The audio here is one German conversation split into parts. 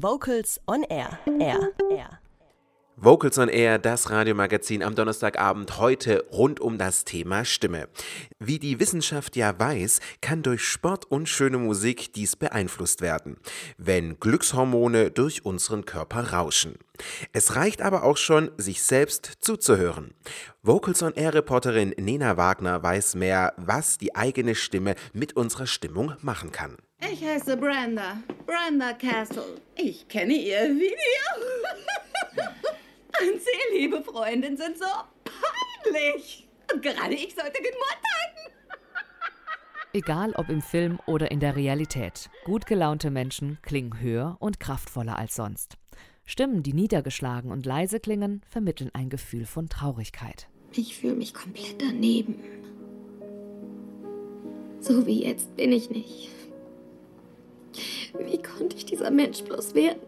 Vocals on Air. Air. Air. Vocals on Air, das Radiomagazin am Donnerstagabend heute rund um das Thema Stimme. Wie die Wissenschaft ja weiß, kann durch Sport und schöne Musik dies beeinflusst werden, wenn Glückshormone durch unseren Körper rauschen. Es reicht aber auch schon, sich selbst zuzuhören. Vocals on Air Reporterin Nena Wagner weiß mehr, was die eigene Stimme mit unserer Stimmung machen kann. Ich heiße Brenda, Brenda Castle. Ich kenne ihr Video. Und Sie, liebe Freundin, sind so peinlich. Und gerade ich sollte den halten. Egal ob im Film oder in der Realität, gut gelaunte Menschen klingen höher und kraftvoller als sonst. Stimmen, die niedergeschlagen und leise klingen, vermitteln ein Gefühl von Traurigkeit. Ich fühle mich komplett daneben. So wie jetzt bin ich nicht. Wie konnte ich dieser Mensch bloß werden?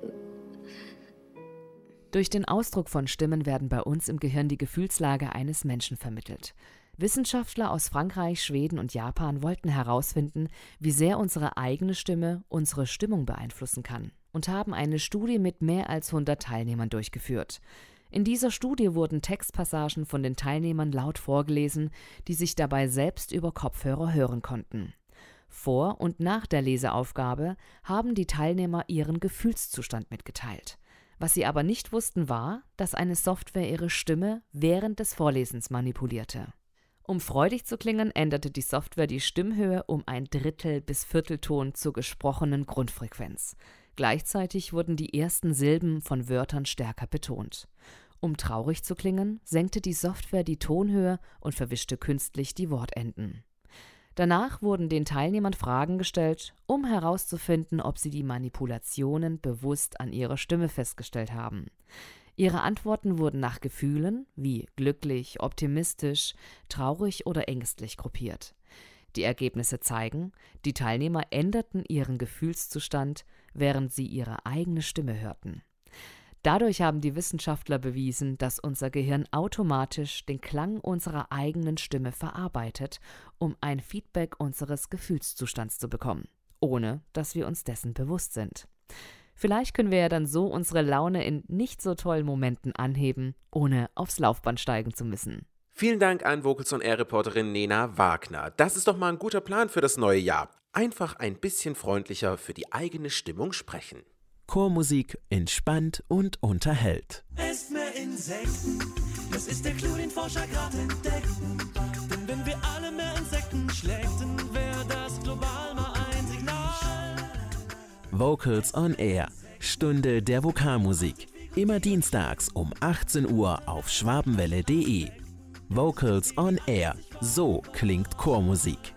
Durch den Ausdruck von Stimmen werden bei uns im Gehirn die Gefühlslage eines Menschen vermittelt. Wissenschaftler aus Frankreich, Schweden und Japan wollten herausfinden, wie sehr unsere eigene Stimme unsere Stimmung beeinflussen kann und haben eine Studie mit mehr als 100 Teilnehmern durchgeführt. In dieser Studie wurden Textpassagen von den Teilnehmern laut vorgelesen, die sich dabei selbst über Kopfhörer hören konnten. Vor und nach der Leseaufgabe haben die Teilnehmer ihren Gefühlszustand mitgeteilt. Was sie aber nicht wussten war, dass eine Software ihre Stimme während des Vorlesens manipulierte. Um freudig zu klingen, änderte die Software die Stimmhöhe um ein Drittel bis Viertelton zur gesprochenen Grundfrequenz. Gleichzeitig wurden die ersten Silben von Wörtern stärker betont. Um traurig zu klingen, senkte die Software die Tonhöhe und verwischte künstlich die Wortenden. Danach wurden den Teilnehmern Fragen gestellt, um herauszufinden, ob sie die Manipulationen bewusst an ihrer Stimme festgestellt haben. Ihre Antworten wurden nach Gefühlen wie glücklich, optimistisch, traurig oder ängstlich gruppiert. Die Ergebnisse zeigen, die Teilnehmer änderten ihren Gefühlszustand, während sie ihre eigene Stimme hörten. Dadurch haben die Wissenschaftler bewiesen, dass unser Gehirn automatisch den Klang unserer eigenen Stimme verarbeitet, um ein Feedback unseres Gefühlszustands zu bekommen, ohne dass wir uns dessen bewusst sind. Vielleicht können wir ja dann so unsere Laune in nicht so tollen Momenten anheben, ohne aufs Laufband steigen zu müssen. Vielen Dank an Vocals on Air Reporterin Nena Wagner. Das ist doch mal ein guter Plan für das neue Jahr. Einfach ein bisschen freundlicher für die eigene Stimmung sprechen. Chormusik entspannt und unterhält. Esst mehr Insekten, das ist der Clou, den Forscher gerade entdeckten. Denn wenn wir alle mehr Insekten schlägten, wäre das global mal ein Signal. Vocals on Air, Stunde der Vokalmusik. Immer dienstags um 18 Uhr auf schwabenwelle.de. Vocals on Air, so klingt Chormusik.